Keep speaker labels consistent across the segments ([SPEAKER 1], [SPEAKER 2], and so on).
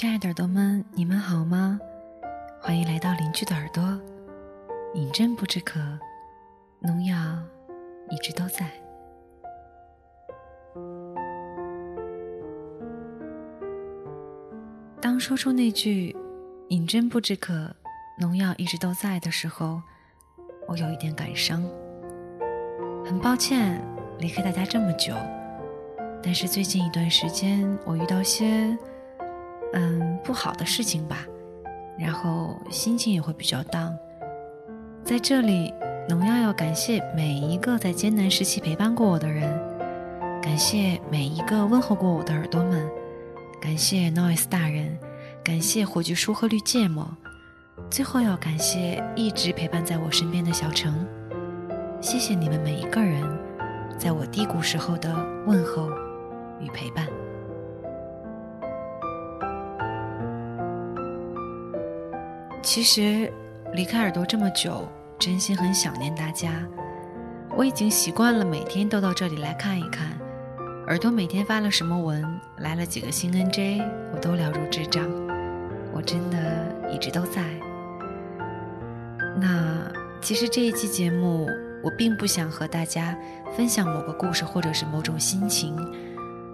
[SPEAKER 1] 亲爱的耳朵们，你们好吗？欢迎来到邻居的耳朵。饮鸩不知渴，农药一直都在。当说出那句“饮鸩不知渴，农药一直都在”的时候，我有一点感伤。很抱歉离开大家这么久，但是最近一段时间我遇到些嗯不好的事情吧，然后心情也会比较 down。在这里，农药要感谢每一个在艰难时期陪伴过我的人，感谢每一个问候过我的耳朵们，感谢 Noise 大人，感谢火炬叔和绿芥末，最后要感谢一直陪伴在我身边的小程，谢谢你们每一个人，在我低谷时候的问候与陪伴。其实。离开耳朵这么久，真心很想念大家。我已经习惯了每天都到这里来看一看，耳朵每天发了什么文，来了几个新 NJ，我都了如指掌。我真的一直都在。那其实这一期节目，我并不想和大家分享某个故事或者是某种心情，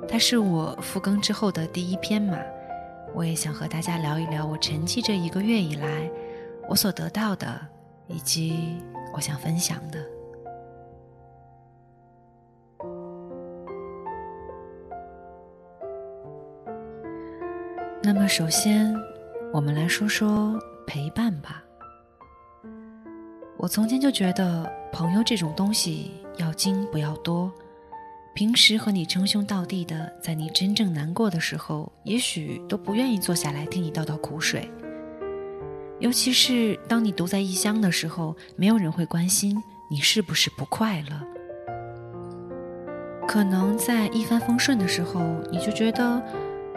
[SPEAKER 1] 它是我复更之后的第一篇嘛。我也想和大家聊一聊我沉寂这一个月以来。我所得到的，以及我想分享的。那么，首先，我们来说说陪伴吧。我从前就觉得，朋友这种东西要精不要多。平时和你称兄道弟的，在你真正难过的时候，也许都不愿意坐下来听你倒倒苦水。尤其是当你独在异乡的时候，没有人会关心你是不是不快乐。可能在一帆风顺的时候，你就觉得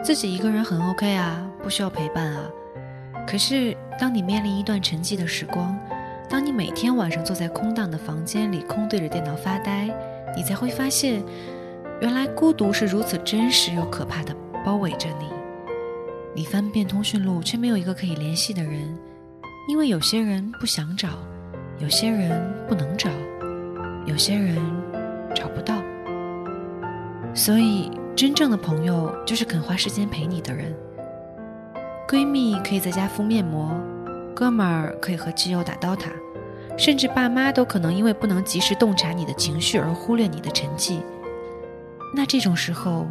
[SPEAKER 1] 自己一个人很 OK 啊，不需要陪伴啊。可是当你面临一段沉寂的时光，当你每天晚上坐在空荡的房间里，空对着电脑发呆，你才会发现，原来孤独是如此真实又可怕的包围着你。你翻遍通讯录，却没有一个可以联系的人。因为有些人不想找，有些人不能找，有些人找不到，所以真正的朋友就是肯花时间陪你的人。闺蜜可以在家敷面膜，哥们儿可以和基友打刀塔，甚至爸妈都可能因为不能及时洞察你的情绪而忽略你的沉寂。那这种时候，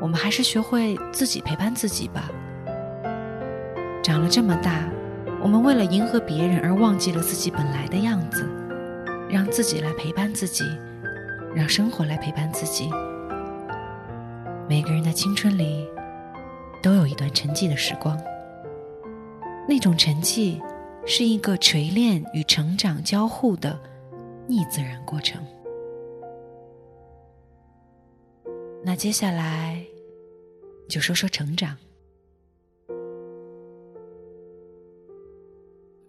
[SPEAKER 1] 我们还是学会自己陪伴自己吧。长了这么大。我们为了迎合别人而忘记了自己本来的样子，让自己来陪伴自己，让生活来陪伴自己。每个人的青春里，都有一段沉寂的时光。那种沉寂，是一个锤炼与成长交互的逆自然过程。那接下来，就说说成长。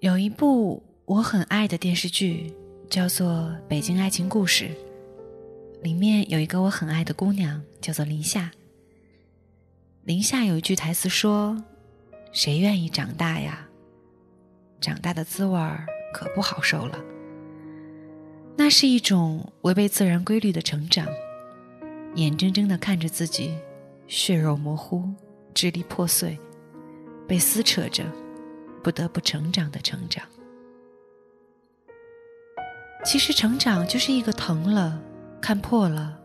[SPEAKER 1] 有一部我很爱的电视剧，叫做《北京爱情故事》，里面有一个我很爱的姑娘，叫做林夏。林夏有一句台词说：“谁愿意长大呀？长大的滋味儿可不好受了。那是一种违背自然规律的成长，眼睁睁的看着自己血肉模糊、支离破碎，被撕扯着。”不得不成长的成长，其实成长就是一个疼了、看破了、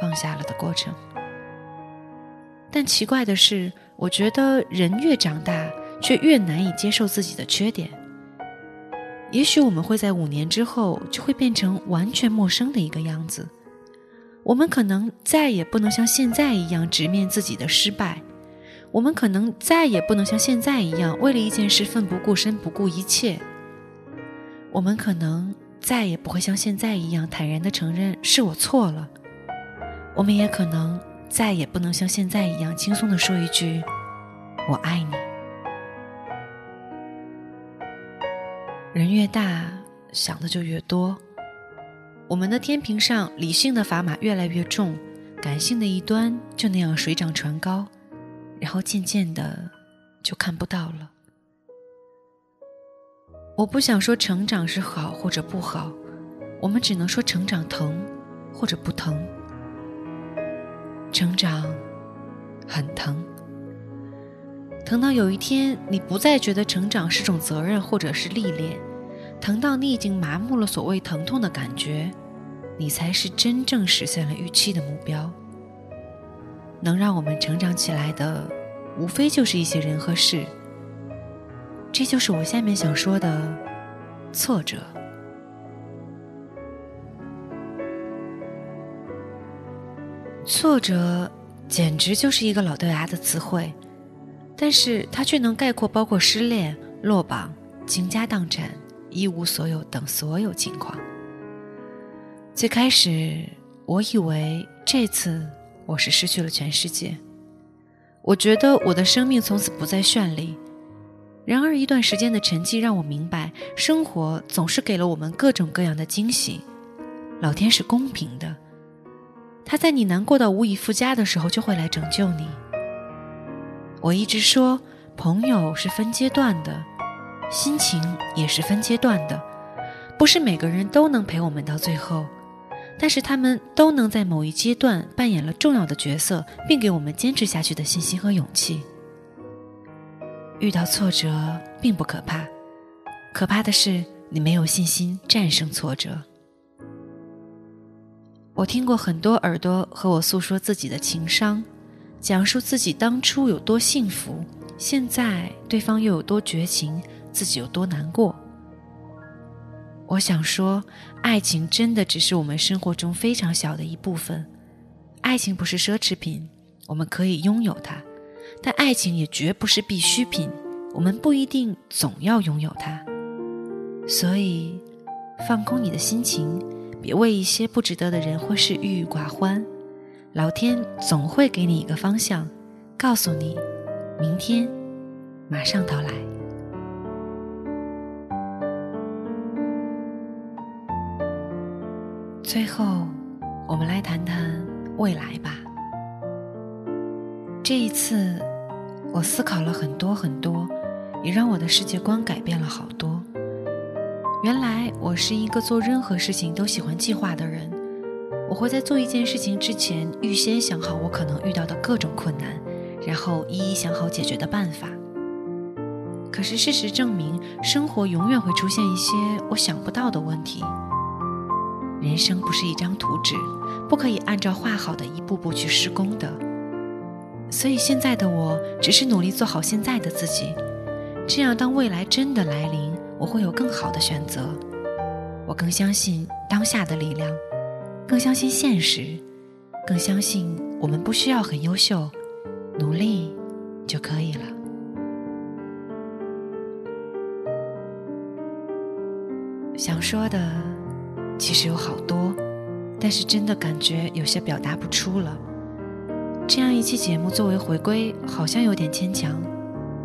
[SPEAKER 1] 放下了的过程。但奇怪的是，我觉得人越长大，却越难以接受自己的缺点。也许我们会在五年之后，就会变成完全陌生的一个样子。我们可能再也不能像现在一样直面自己的失败。我们可能再也不能像现在一样为了一件事奋不顾身、不顾一切。我们可能再也不会像现在一样坦然地承认是我错了。我们也可能再也不能像现在一样轻松地说一句“我爱你”。人越大，想的就越多。我们的天平上，理性的砝码越来越重，感性的一端就那样水涨船高。然后渐渐的就看不到了。我不想说成长是好或者不好，我们只能说成长疼或者不疼。成长很疼，疼到有一天你不再觉得成长是种责任或者是历练，疼到你已经麻木了所谓疼痛的感觉，你才是真正实现了预期的目标。能让我们成长起来的，无非就是一些人和事。这就是我下面想说的挫折。挫折简直就是一个老掉牙的词汇，但是它却能概括包括失恋、落榜、倾家荡产、一无所有等所有情况。最开始，我以为这次我是失去了全世界，我觉得我的生命从此不再绚丽。然而，一段时间的沉寂让我明白，生活总是给了我们各种各样的惊喜。老天是公平的，他在你难过到无以复加的时候，就会来拯救你。我一直说，朋友是分阶段的，心情也是分阶段的，不是每个人都能陪我们到最后，但是他们都能在某一阶段扮演了重要的角色，并给我们坚持下去的信心和勇气。遇到挫折并不可怕，可怕的是你没有信心战胜挫折。我听过很多耳朵和我诉说自己的情伤，讲述自己当初有多幸福，现在对方又有多绝情，自己有多难过。我想说，爱情真的只是我们生活中非常小的一部分，爱情不是奢侈品，我们可以拥有它。但爱情也绝不是必需品，我们不一定总要拥有它。所以，放空你的心情，别为一些不值得的人或事郁郁寡欢。老天总会给你一个方向，告诉你，明天马上到来。最后，我们来谈谈未来吧。这一次。我思考了很多很多，也让我的世界观改变了好多。原来我是一个做任何事情都喜欢计划的人，我会在做一件事情之前预先想好我可能遇到的各种困难，然后一一想好解决的办法。可是事实证明，生活永远会出现一些我想不到的问题。人生不是一张图纸，不可以按照画好的一步步去施工的。所以现在的我只是努力做好现在的自己，这样当未来真的来临，我会有更好的选择。我更相信当下的力量，更相信现实，更相信我们不需要很优秀，努力就可以了。想说的其实有好多，但是真的感觉有些表达不出了。这样一期节目作为回归，好像有点牵强，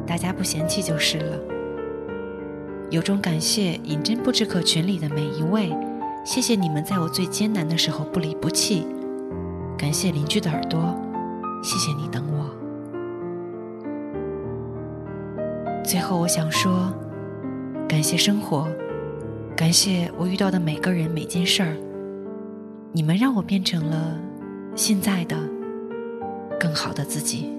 [SPEAKER 1] 大家不嫌弃就是了。由衷感谢饮鸩不知可群里的每一位，谢谢你们在我最艰难的时候不离不弃。感谢邻居的耳朵，谢谢你等我。最后我想说，感谢生活，感谢我遇到的每个人每件事儿，你们让我变成了现在的。更好的自己。